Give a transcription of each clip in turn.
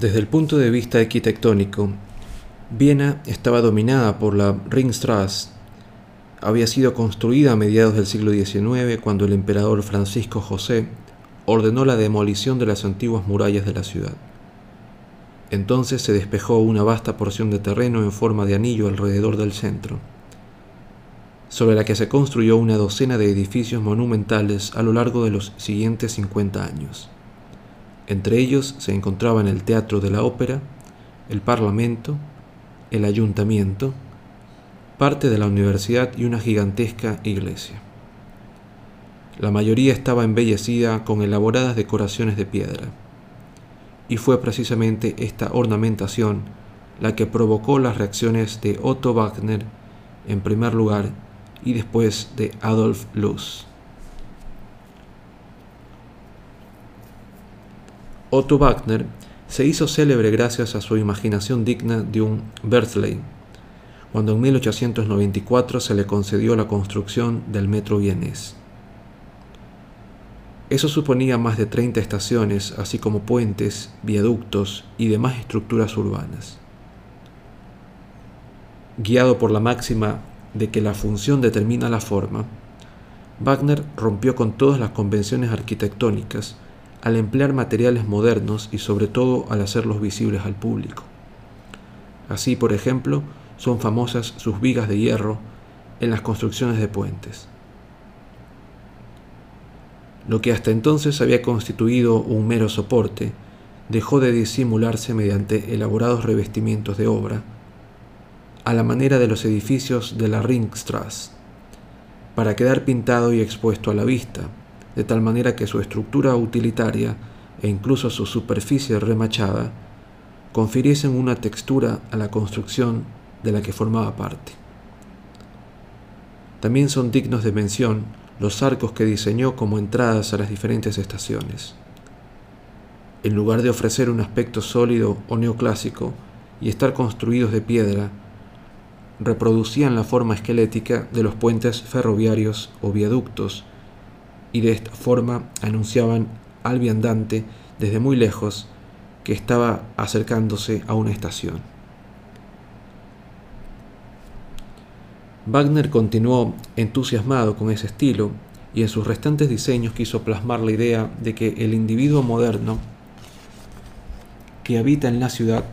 Desde el punto de vista arquitectónico, Viena estaba dominada por la Ringstraße. Había sido construida a mediados del siglo XIX cuando el emperador Francisco José ordenó la demolición de las antiguas murallas de la ciudad. Entonces se despejó una vasta porción de terreno en forma de anillo alrededor del centro, sobre la que se construyó una docena de edificios monumentales a lo largo de los siguientes 50 años. Entre ellos se encontraban el Teatro de la Ópera, el Parlamento, el Ayuntamiento, parte de la universidad y una gigantesca iglesia. La mayoría estaba embellecida con elaboradas decoraciones de piedra, y fue precisamente esta ornamentación la que provocó las reacciones de Otto Wagner en primer lugar y después de Adolf Loos. Otto Wagner se hizo célebre gracias a su imaginación digna de un Berthley, cuando en 1894 se le concedió la construcción del metro vienés. Eso suponía más de 30 estaciones, así como puentes, viaductos y demás estructuras urbanas. Guiado por la máxima de que la función determina la forma, Wagner rompió con todas las convenciones arquitectónicas al emplear materiales modernos y sobre todo al hacerlos visibles al público. Así, por ejemplo, son famosas sus vigas de hierro en las construcciones de puentes. Lo que hasta entonces había constituido un mero soporte dejó de disimularse mediante elaborados revestimientos de obra, a la manera de los edificios de la Ringstrasse, para quedar pintado y expuesto a la vista, de tal manera que su estructura utilitaria e incluso su superficie remachada confiriesen una textura a la construcción de la que formaba parte. También son dignos de mención los arcos que diseñó como entradas a las diferentes estaciones. En lugar de ofrecer un aspecto sólido o neoclásico y estar construidos de piedra, reproducían la forma esquelética de los puentes ferroviarios o viaductos y de esta forma anunciaban al viandante desde muy lejos que estaba acercándose a una estación. Wagner continuó entusiasmado con ese estilo y en sus restantes diseños quiso plasmar la idea de que el individuo moderno que habita en la ciudad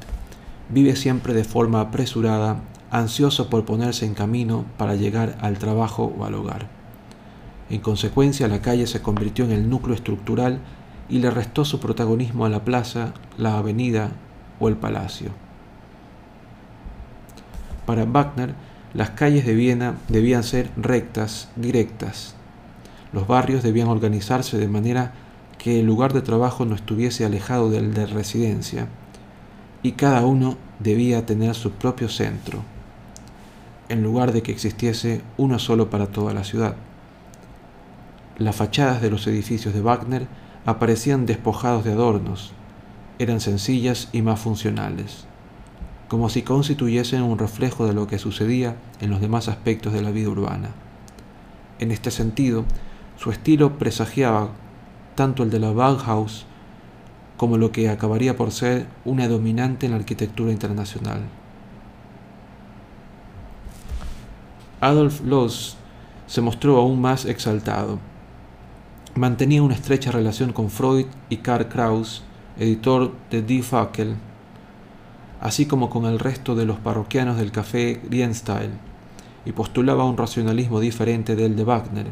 vive siempre de forma apresurada, ansioso por ponerse en camino para llegar al trabajo o al hogar. En consecuencia, la calle se convirtió en el núcleo estructural y le restó su protagonismo a la plaza, la avenida o el palacio. Para Wagner, las calles de Viena debían ser rectas, directas. Los barrios debían organizarse de manera que el lugar de trabajo no estuviese alejado del de residencia, y cada uno debía tener su propio centro, en lugar de que existiese uno solo para toda la ciudad. Las fachadas de los edificios de Wagner aparecían despojados de adornos, eran sencillas y más funcionales, como si constituyesen un reflejo de lo que sucedía en los demás aspectos de la vida urbana. En este sentido, su estilo presagiaba tanto el de la Bauhaus como lo que acabaría por ser una dominante en la arquitectura internacional. Adolf Loos se mostró aún más exaltado mantenía una estrecha relación con Freud y Karl Kraus, editor de Die Fackel, así como con el resto de los parroquianos del café Rienstyle, y postulaba un racionalismo diferente del de Wagner,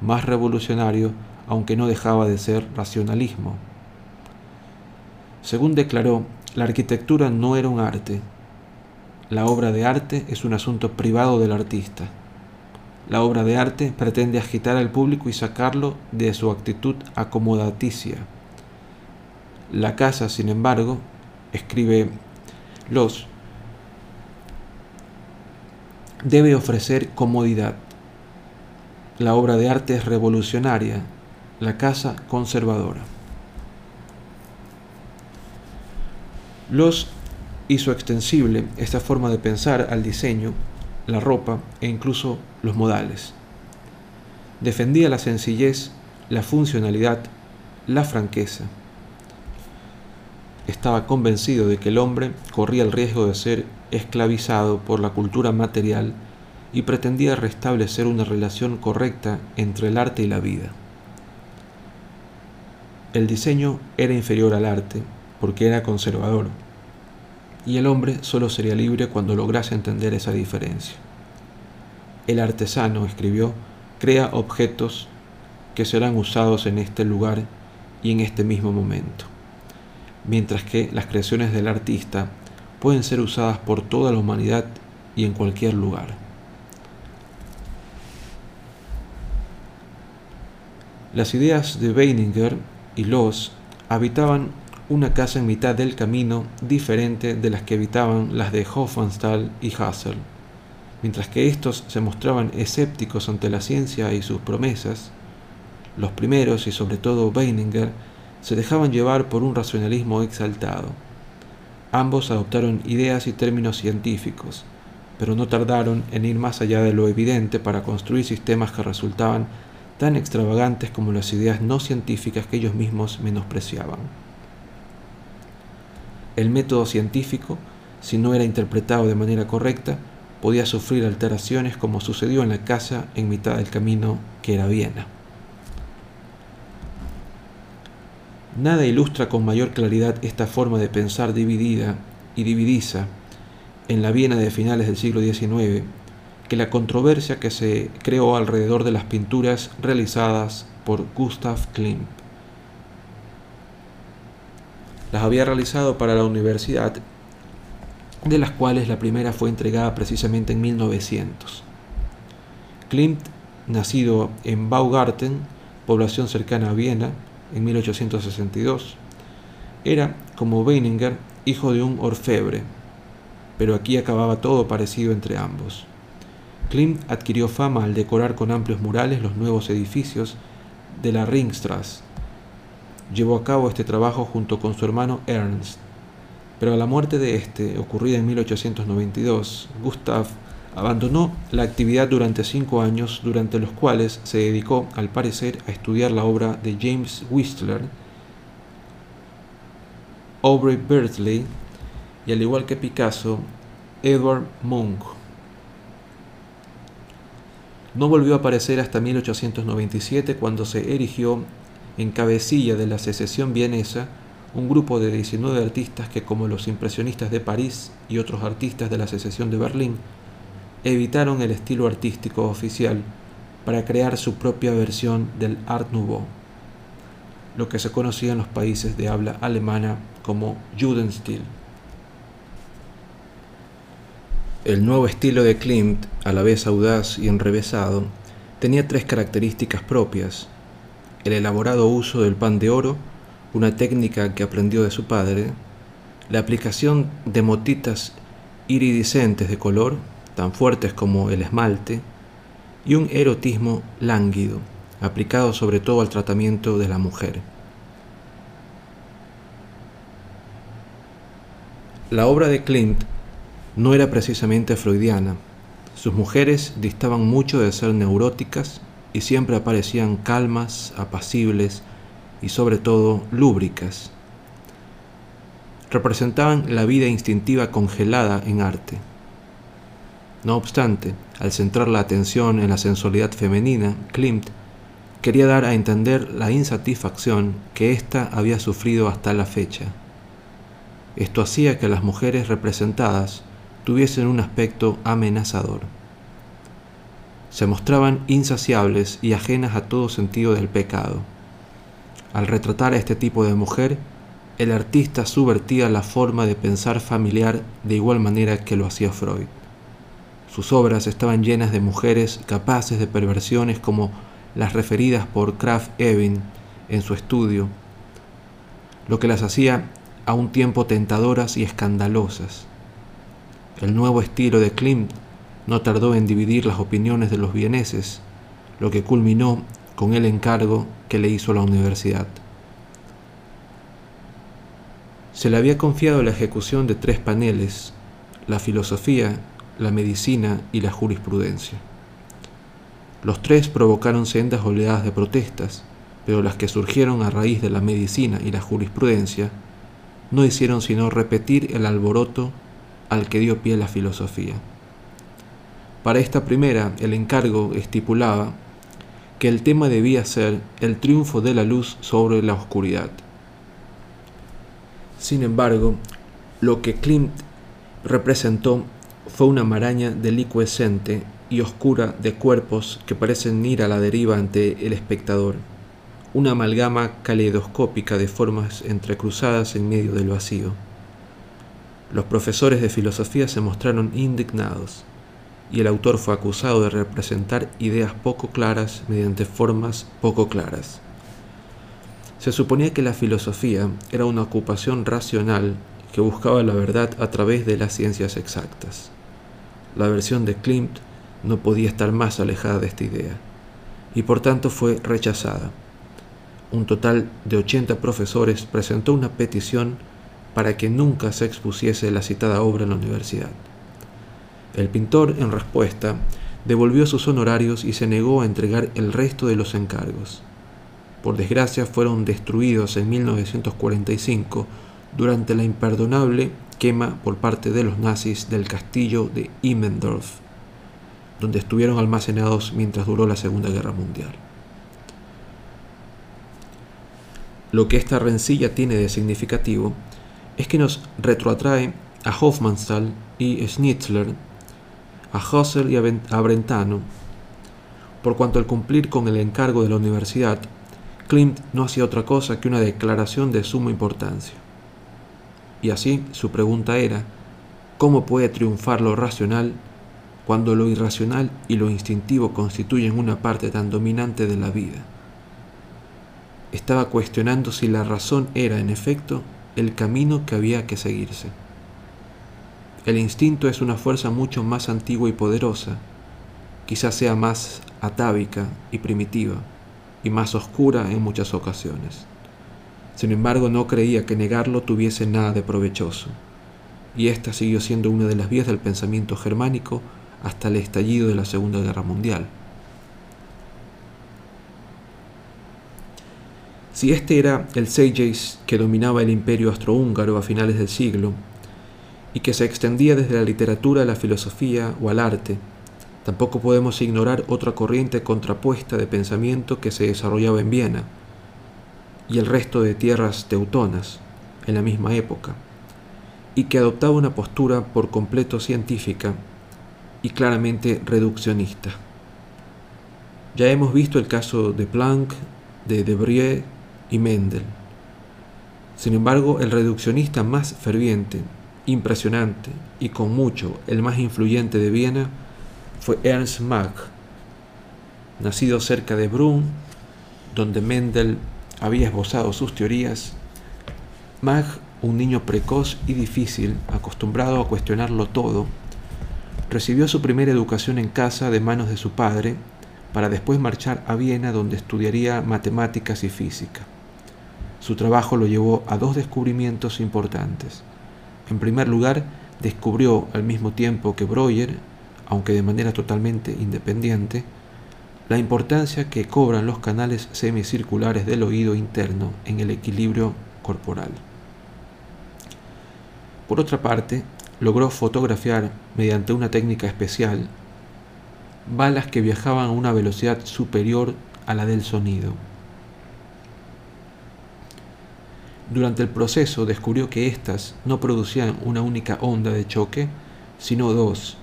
más revolucionario, aunque no dejaba de ser racionalismo. Según declaró, la arquitectura no era un arte. La obra de arte es un asunto privado del artista. La obra de arte pretende agitar al público y sacarlo de su actitud acomodaticia. La casa, sin embargo, escribe Los, debe ofrecer comodidad. La obra de arte es revolucionaria, la casa conservadora. Los hizo extensible esta forma de pensar al diseño la ropa e incluso los modales. Defendía la sencillez, la funcionalidad, la franqueza. estaba convencido de que el hombre corría el riesgo de ser esclavizado por la cultura material y pretendía restablecer una relación correcta entre el arte y la vida. El diseño era inferior al arte porque era conservador, y el hombre solo sería libre cuando lograse entender esa diferencia. El artesano, escribió, crea objetos que serán usados en este lugar y en este mismo momento, mientras que las creaciones del artista pueden ser usadas por toda la humanidad y en cualquier lugar. Las ideas de Weininger y Loss habitaban una casa en mitad del camino diferente de las que habitaban las de Hofmannsthal y Hassel. Mientras que estos se mostraban escépticos ante la ciencia y sus promesas, los primeros y sobre todo Weininger se dejaban llevar por un racionalismo exaltado. Ambos adoptaron ideas y términos científicos, pero no tardaron en ir más allá de lo evidente para construir sistemas que resultaban tan extravagantes como las ideas no científicas que ellos mismos menospreciaban. El método científico, si no era interpretado de manera correcta, podía sufrir alteraciones como sucedió en la casa en mitad del camino que era Viena. Nada ilustra con mayor claridad esta forma de pensar dividida y dividiza en la Viena de finales del siglo XIX que la controversia que se creó alrededor de las pinturas realizadas por Gustav Klimt. Las había realizado para la universidad, de las cuales la primera fue entregada precisamente en 1900. Klimt, nacido en Baugarten, población cercana a Viena, en 1862, era, como Weininger, hijo de un orfebre, pero aquí acababa todo parecido entre ambos. Klimt adquirió fama al decorar con amplios murales los nuevos edificios de la Ringstrasse. Llevó a cabo este trabajo junto con su hermano Ernst, pero a la muerte de este, ocurrida en 1892, Gustav abandonó la actividad durante cinco años, durante los cuales se dedicó, al parecer, a estudiar la obra de James Whistler, Aubrey Berkeley y, al igual que Picasso, Edward Munch. No volvió a aparecer hasta 1897 cuando se erigió en cabecilla de la secesión vienesa un grupo de 19 artistas que como los impresionistas de París y otros artistas de la secesión de Berlín evitaron el estilo artístico oficial para crear su propia versión del Art Nouveau, lo que se conocía en los países de habla alemana como Jugendstil. El nuevo estilo de Klimt, a la vez audaz y enrevesado, tenía tres características propias. El elaborado uso del pan de oro, una técnica que aprendió de su padre, la aplicación de motitas iridiscentes de color, tan fuertes como el esmalte, y un erotismo lánguido, aplicado sobre todo al tratamiento de la mujer. La obra de Klimt no era precisamente freudiana. Sus mujeres distaban mucho de ser neuróticas y siempre aparecían calmas, apacibles y sobre todo lúbricas. Representaban la vida instintiva congelada en arte. No obstante, al centrar la atención en la sensualidad femenina, Klimt quería dar a entender la insatisfacción que ésta había sufrido hasta la fecha. Esto hacía que las mujeres representadas tuviesen un aspecto amenazador. Se mostraban insaciables y ajenas a todo sentido del pecado. Al retratar a este tipo de mujer, el artista subvertía la forma de pensar familiar de igual manera que lo hacía Freud. Sus obras estaban llenas de mujeres capaces de perversiones como las referidas por Kraft Ebing en su estudio, lo que las hacía a un tiempo tentadoras y escandalosas. El nuevo estilo de Klimt no tardó en dividir las opiniones de los vieneses, lo que culminó con el encargo que le hizo la universidad. Se le había confiado la ejecución de tres paneles, la filosofía, la medicina y la jurisprudencia. Los tres provocaron sendas oleadas de protestas, pero las que surgieron a raíz de la medicina y la jurisprudencia no hicieron sino repetir el alboroto al que dio pie la filosofía. Para esta primera, el encargo estipulaba que el tema debía ser el triunfo de la luz sobre la oscuridad. Sin embargo, lo que Klimt representó fue una maraña delicuescente y oscura de cuerpos que parecen ir a la deriva ante el espectador, una amalgama caleidoscópica de formas entrecruzadas en medio del vacío. Los profesores de filosofía se mostraron indignados y el autor fue acusado de representar ideas poco claras mediante formas poco claras. Se suponía que la filosofía era una ocupación racional que buscaba la verdad a través de las ciencias exactas. La versión de Klimt no podía estar más alejada de esta idea, y por tanto fue rechazada. Un total de 80 profesores presentó una petición para que nunca se expusiese la citada obra en la universidad. El pintor, en respuesta, devolvió sus honorarios y se negó a entregar el resto de los encargos. Por desgracia fueron destruidos en 1945 durante la imperdonable quema por parte de los nazis del castillo de Immendorf, donde estuvieron almacenados mientras duró la Segunda Guerra Mundial. Lo que esta rencilla tiene de significativo es que nos retroatrae a Hofmannsthal y Schnitzler a Husserl y a Brentano, por cuanto al cumplir con el encargo de la universidad, Klimt no hacía otra cosa que una declaración de suma importancia. Y así su pregunta era, ¿cómo puede triunfar lo racional cuando lo irracional y lo instintivo constituyen una parte tan dominante de la vida? Estaba cuestionando si la razón era, en efecto, el camino que había que seguirse. El instinto es una fuerza mucho más antigua y poderosa, quizás sea más atávica y primitiva, y más oscura en muchas ocasiones. Sin embargo, no creía que negarlo tuviese nada de provechoso, y esta siguió siendo una de las vías del pensamiento germánico hasta el estallido de la Segunda Guerra Mundial. Si este era el Segeis que dominaba el imperio astrohúngaro a finales del siglo, y que se extendía desde la literatura a la filosofía o al arte. Tampoco podemos ignorar otra corriente contrapuesta de pensamiento que se desarrollaba en Viena y el resto de tierras teutonas en la misma época, y que adoptaba una postura por completo científica y claramente reduccionista. Ya hemos visto el caso de Planck, de Debré y Mendel. Sin embargo, el reduccionista más ferviente impresionante y con mucho el más influyente de Viena fue Ernst Mach, nacido cerca de Brunn, donde Mendel había esbozado sus teorías. Mach, un niño precoz y difícil, acostumbrado a cuestionarlo todo, recibió su primera educación en casa de manos de su padre, para después marchar a Viena donde estudiaría matemáticas y física. Su trabajo lo llevó a dos descubrimientos importantes. En primer lugar, descubrió al mismo tiempo que Breuer, aunque de manera totalmente independiente, la importancia que cobran los canales semicirculares del oído interno en el equilibrio corporal. Por otra parte, logró fotografiar, mediante una técnica especial, balas que viajaban a una velocidad superior a la del sonido. Durante el proceso descubrió que éstas no producían una única onda de choque, sino dos,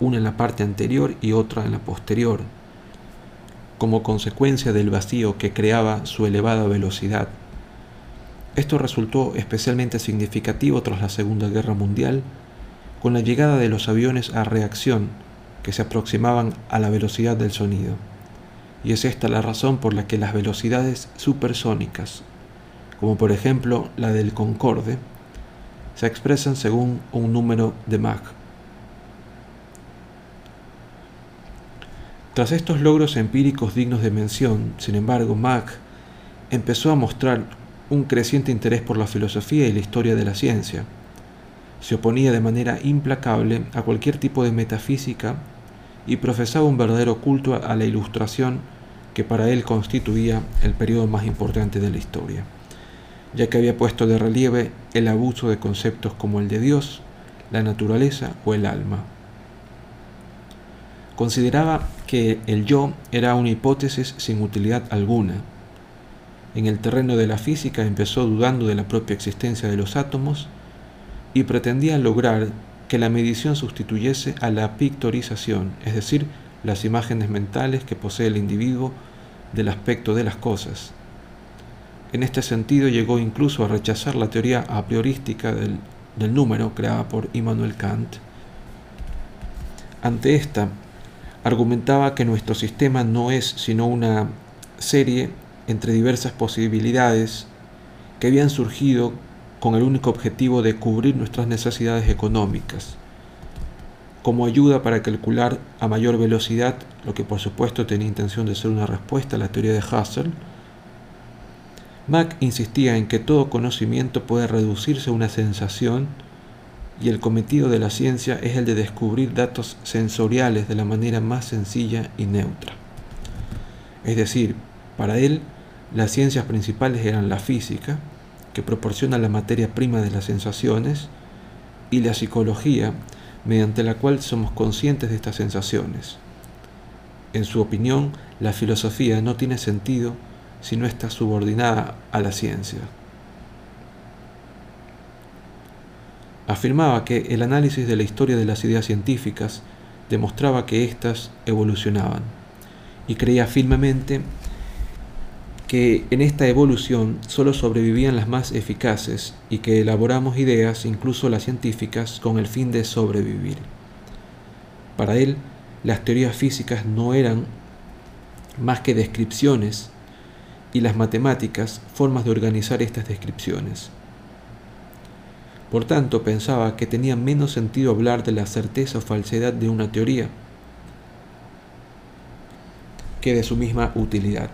una en la parte anterior y otra en la posterior, como consecuencia del vacío que creaba su elevada velocidad. Esto resultó especialmente significativo tras la Segunda Guerra Mundial, con la llegada de los aviones a reacción que se aproximaban a la velocidad del sonido. Y es esta la razón por la que las velocidades supersónicas como por ejemplo la del Concorde, se expresan según un número de Mach. Tras estos logros empíricos dignos de mención, sin embargo, Mach empezó a mostrar un creciente interés por la filosofía y la historia de la ciencia. Se oponía de manera implacable a cualquier tipo de metafísica y profesaba un verdadero culto a la ilustración que para él constituía el periodo más importante de la historia. Ya que había puesto de relieve el abuso de conceptos como el de Dios, la naturaleza o el alma. Consideraba que el yo era una hipótesis sin utilidad alguna. En el terreno de la física empezó dudando de la propia existencia de los átomos y pretendía lograr que la medición sustituyese a la pictorización, es decir, las imágenes mentales que posee el individuo del aspecto de las cosas. En este sentido llegó incluso a rechazar la teoría a priorística del, del número creada por Immanuel Kant. Ante esta, argumentaba que nuestro sistema no es sino una serie entre diversas posibilidades que habían surgido con el único objetivo de cubrir nuestras necesidades económicas, como ayuda para calcular a mayor velocidad, lo que por supuesto tenía intención de ser una respuesta a la teoría de Husserl, Mack insistía en que todo conocimiento puede reducirse a una sensación y el cometido de la ciencia es el de descubrir datos sensoriales de la manera más sencilla y neutra. Es decir, para él, las ciencias principales eran la física, que proporciona la materia prima de las sensaciones, y la psicología, mediante la cual somos conscientes de estas sensaciones. En su opinión, la filosofía no tiene sentido si no está subordinada a la ciencia. Afirmaba que el análisis de la historia de las ideas científicas demostraba que éstas evolucionaban y creía firmemente que en esta evolución solo sobrevivían las más eficaces y que elaboramos ideas, incluso las científicas, con el fin de sobrevivir. Para él, las teorías físicas no eran más que descripciones y las matemáticas formas de organizar estas descripciones. Por tanto, pensaba que tenía menos sentido hablar de la certeza o falsedad de una teoría que de su misma utilidad.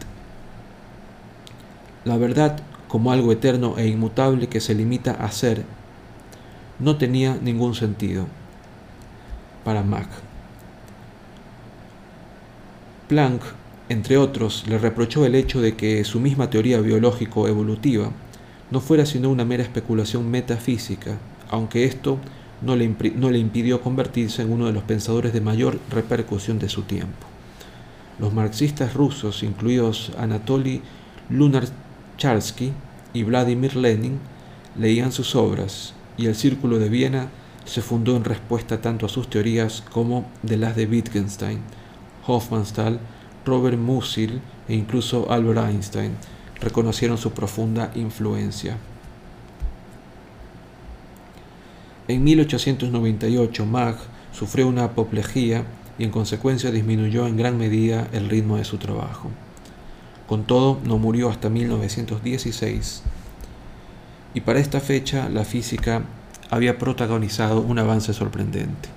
La verdad, como algo eterno e inmutable que se limita a ser, no tenía ningún sentido para Mach. Planck, entre otros, le reprochó el hecho de que su misma teoría biológico-evolutiva no fuera sino una mera especulación metafísica, aunque esto no le, no le, impidió convertirse en uno de los pensadores de mayor repercusión de su tiempo. Los marxistas rusos, incluidos Anatoly Lunar Charsky y Vladimir Lenin leían sus obras y el Círculo de Viena se fundó en respuesta tanto a sus teorías como de las de Wittgenstein, Hofmannsthal, Robert Musil e incluso Albert Einstein reconocieron su profunda influencia. En 1898 Mach sufrió una apoplejía y en consecuencia disminuyó en gran medida el ritmo de su trabajo. Con todo, no murió hasta 1916. Y para esta fecha, la física había protagonizado un avance sorprendente.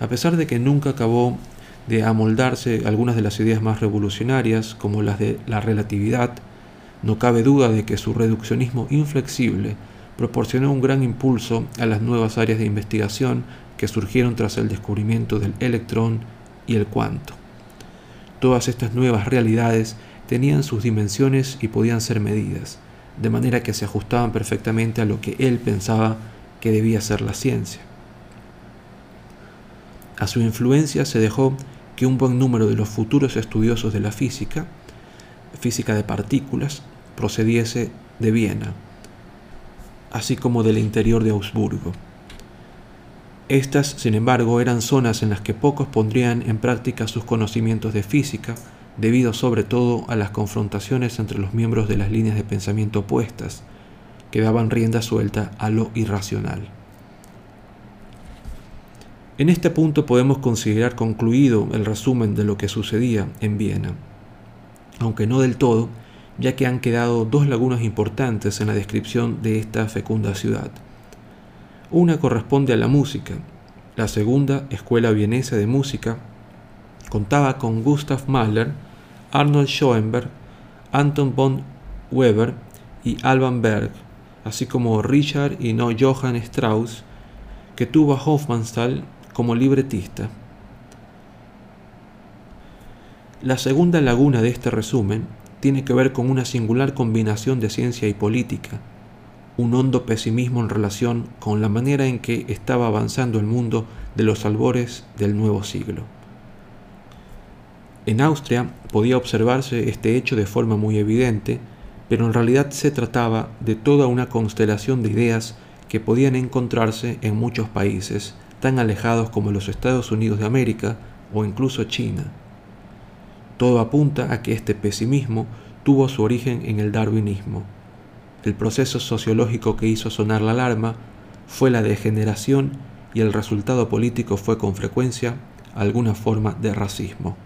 A pesar de que nunca acabó de amoldarse algunas de las ideas más revolucionarias, como las de la relatividad, no cabe duda de que su reduccionismo inflexible proporcionó un gran impulso a las nuevas áreas de investigación que surgieron tras el descubrimiento del electrón y el cuanto. Todas estas nuevas realidades tenían sus dimensiones y podían ser medidas, de manera que se ajustaban perfectamente a lo que él pensaba que debía ser la ciencia. A su influencia se dejó que un buen número de los futuros estudiosos de la física, física de partículas, procediese de Viena, así como del interior de Augsburgo. Estas, sin embargo, eran zonas en las que pocos pondrían en práctica sus conocimientos de física debido sobre todo a las confrontaciones entre los miembros de las líneas de pensamiento opuestas, que daban rienda suelta a lo irracional. En este punto podemos considerar concluido el resumen de lo que sucedía en Viena, aunque no del todo, ya que han quedado dos lagunas importantes en la descripción de esta fecunda ciudad. Una corresponde a la música, la segunda, Escuela Vienesa de Música, contaba con Gustav Mahler, Arnold Schoenberg, Anton von Weber y Alban Berg, así como Richard y no Johann Strauss, que tuvo a Hofmannsthal como libretista. La segunda laguna de este resumen tiene que ver con una singular combinación de ciencia y política, un hondo pesimismo en relación con la manera en que estaba avanzando el mundo de los albores del nuevo siglo. En Austria podía observarse este hecho de forma muy evidente, pero en realidad se trataba de toda una constelación de ideas que podían encontrarse en muchos países tan alejados como los Estados Unidos de América o incluso China. Todo apunta a que este pesimismo tuvo su origen en el darwinismo. El proceso sociológico que hizo sonar la alarma fue la degeneración y el resultado político fue con frecuencia alguna forma de racismo.